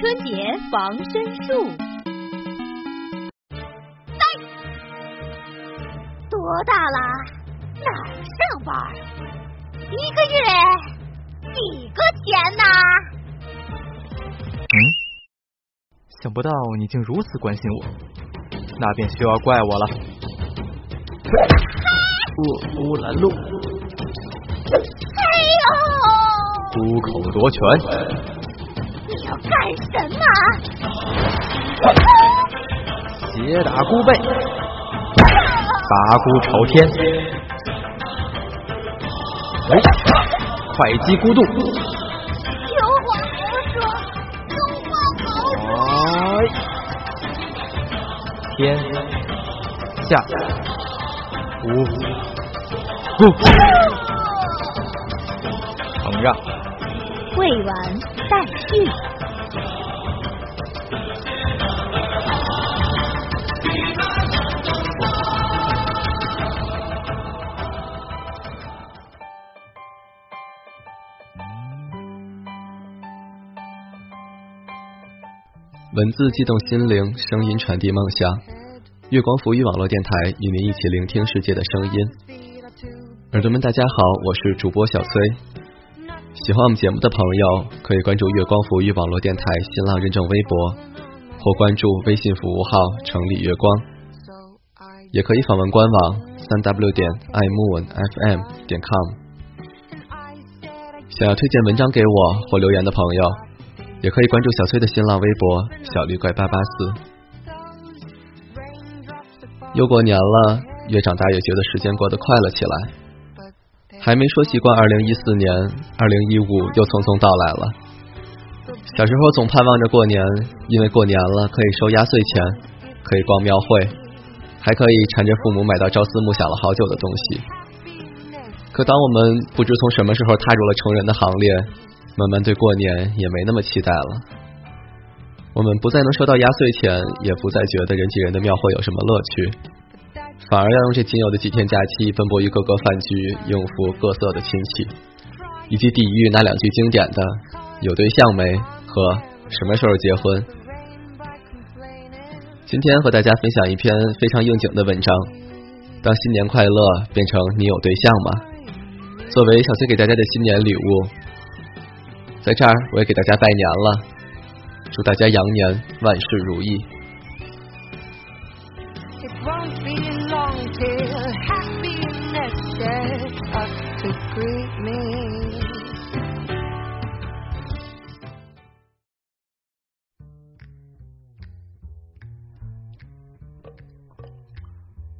春节防身术。多大了？哪儿上班？一个月几个钱呢？嗯，想不到你竟如此关心我，那便休要怪我了。乌乌兰路，哎呦！出口夺权！你要干什么？斜打孤背，拔孤朝天，哎，快击孤渡！有话好说，东方天下无不承让。未完待续。文字激动心灵，声音传递梦想。月光浮语网络电台与您一起聆听世界的声音。耳朵们，大家好，我是主播小崔。喜欢我们节目的朋友，可以关注月光浮语网络电台新浪认证微博，或关注微信服务号“城里月光”，也可以访问官网三 w 点 iMoonFM 点 com。想要推荐文章给我或留言的朋友，也可以关注小崔的新浪微博“小绿怪八八四”。又过年了，越长大越觉得时间过得快了起来。还没说习惯二零一四年，二零一五又匆匆到来了。小时候总盼望着过年，因为过年了可以收压岁钱，可以逛庙会，还可以缠着父母买到朝思暮想了好久的东西。可当我们不知从什么时候踏入了成人的行列，慢慢对过年也没那么期待了。我们不再能收到压岁钱，也不再觉得人挤人的庙会有什么乐趣。反而要用这仅有的几天假期奔波于各个饭局，应付各色的亲戚，以及抵御那两句经典的“有对象没”和“什么时候结婚”。今天和大家分享一篇非常应景的文章：当新年快乐变成你有对象吗？作为小崔给大家的新年礼物，在这儿我也给大家拜年了，祝大家羊年万事如意。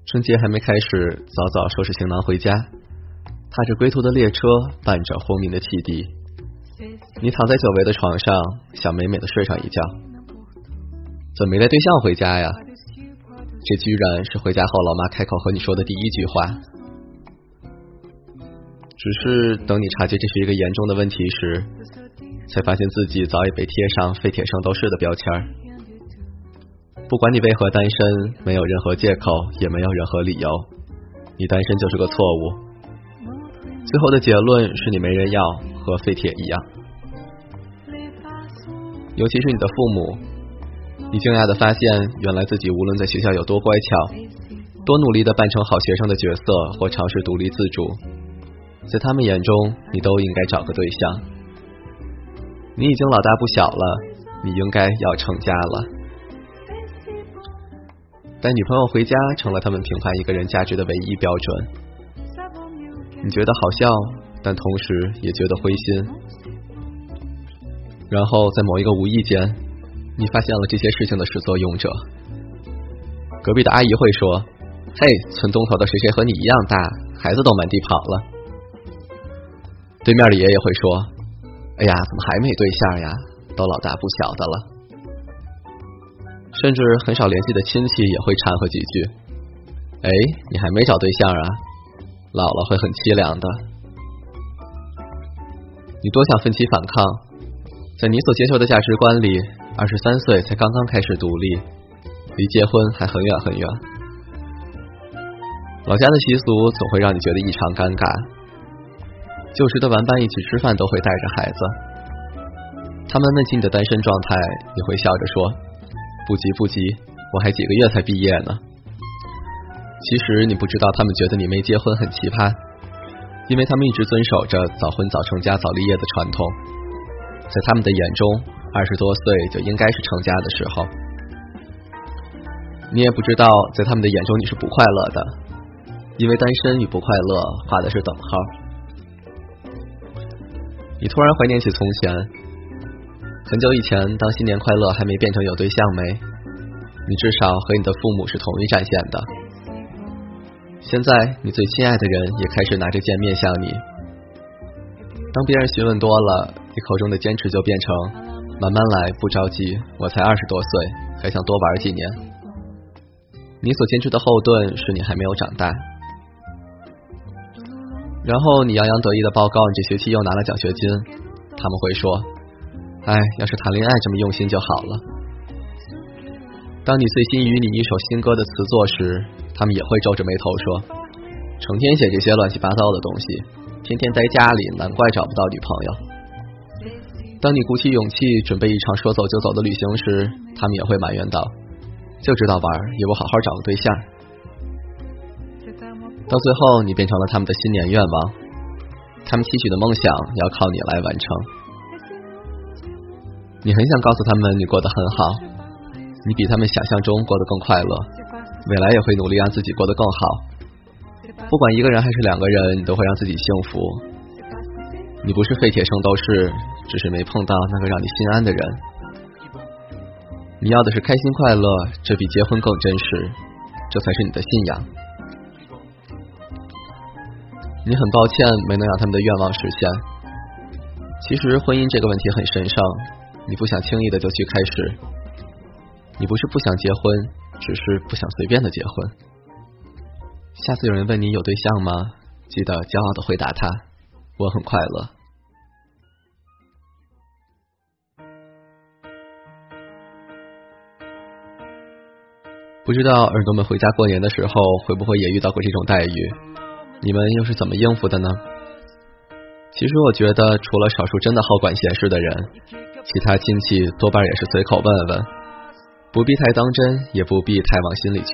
春节还没开始，早早收拾行囊回家，踏着归途的列车，伴着轰鸣的汽笛。你躺在久违的床上，想美美的睡上一觉。怎么没带对象回家呀？这居然是回家后老妈开口和你说的第一句话。只是等你察觉这是一个严重的问题时，才发现自己早已被贴上“废铁圣斗士”的标签。不管你为何单身，没有任何借口，也没有任何理由，你单身就是个错误。最后的结论是你没人要，和废铁一样。尤其是你的父母，你惊讶的发现，原来自己无论在学校有多乖巧，多努力的扮成好学生的角色，或尝试独立自主，在他们眼中，你都应该找个对象。你已经老大不小了，你应该要成家了。带女朋友回家成了他们评判一个人价值的唯一标准。你觉得好笑，但同时也觉得灰心。然后在某一个无意间，你发现了这些事情的始作俑者。隔壁的阿姨会说：“嘿，村东头的谁谁和你一样大，孩子都满地跑了。”对面的爷爷会说：“哎呀，怎么还没对象呀？都老大不小的了。”甚至很少联系的亲戚也会掺和几句：“哎，你还没找对象啊？老了会很凄凉的。”你多想奋起反抗，在你所接受的价值观里，二十三岁才刚刚开始独立，离结婚还很远很远。老家的习俗总会让你觉得异常尴尬。旧时的玩伴一起吃饭都会带着孩子，他们问起你的单身状态，你会笑着说：“不急不急，我还几个月才毕业呢。”其实你不知道，他们觉得你没结婚很奇葩，因为他们一直遵守着早婚早成家早立业的传统，在他们的眼中，二十多岁就应该是成家的时候。你也不知道，在他们的眼中你是不快乐的，因为单身与不快乐画的是等号。你突然怀念起从前，很久以前，当新年快乐还没变成有对象没，你至少和你的父母是同一战线的。现在，你最亲爱的人也开始拿着剑面向你。当别人询问多了，你口中的坚持就变成慢慢来，不着急。我才二十多岁，还想多玩几年。你所坚持的后盾是你还没有长大。然后你洋洋得意的报告，你这学期又拿了奖学金。他们会说：“哎，要是谈恋爱这么用心就好了。”当你醉心于你一首新歌的词作时，他们也会皱着眉头说：“成天写这些乱七八糟的东西，天天待家里，难怪找不到女朋友。”当你鼓起勇气准备一场说走就走的旅行时，他们也会埋怨道：“就知道玩，也不好好找个对象。”到最后，你变成了他们的新年愿望，他们期许的梦想要靠你来完成。你很想告诉他们你过得很好，你比他们想象中过得更快乐。未来也会努力让自己过得更好，不管一个人还是两个人，你都会让自己幸福。你不是废铁圣斗士，只是没碰到那个让你心安的人。你要的是开心快乐，这比结婚更真实，这才是你的信仰。你很抱歉没能让他们的愿望实现。其实婚姻这个问题很神圣，你不想轻易的就去开始。你不是不想结婚。只是不想随便的结婚。下次有人问你有对象吗？记得骄傲的回答他：“我很快乐。”不知道耳朵们回家过年的时候会不会也遇到过这种待遇？你们又是怎么应付的呢？其实我觉得，除了少数真的好管闲事的人，其他亲戚多半也是随口问问。不必太当真，也不必太往心里去。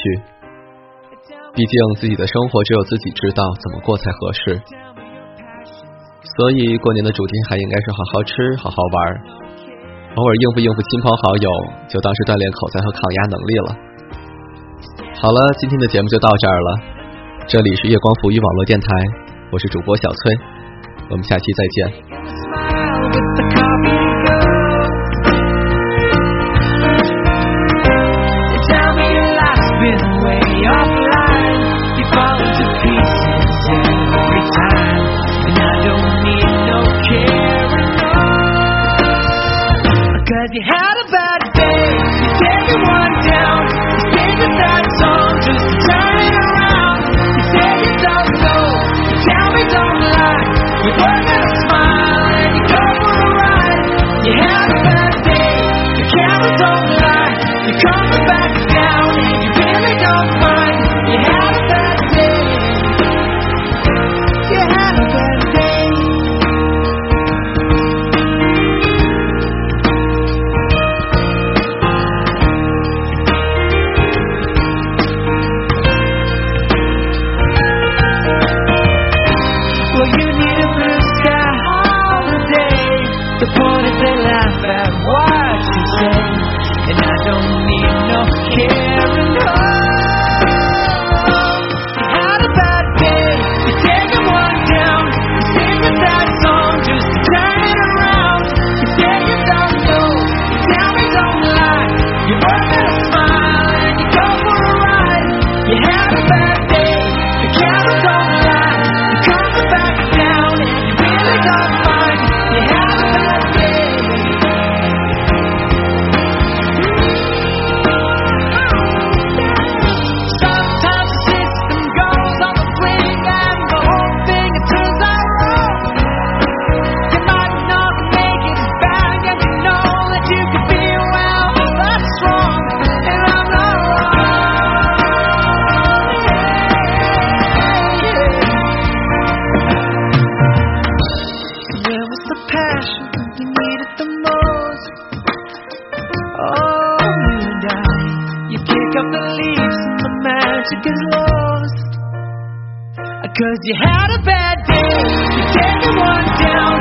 毕竟自己的生活只有自己知道怎么过才合适。所以过年的主题还应该是好好吃、好好玩，偶尔应付应付亲朋好友，就当是锻炼口才和抗压能力了。好了，今天的节目就到这儿了。这里是月光浮语网络电台，我是主播小崔，我们下期再见。don't lie. You get lost. Cause you had a bad day, you take one down,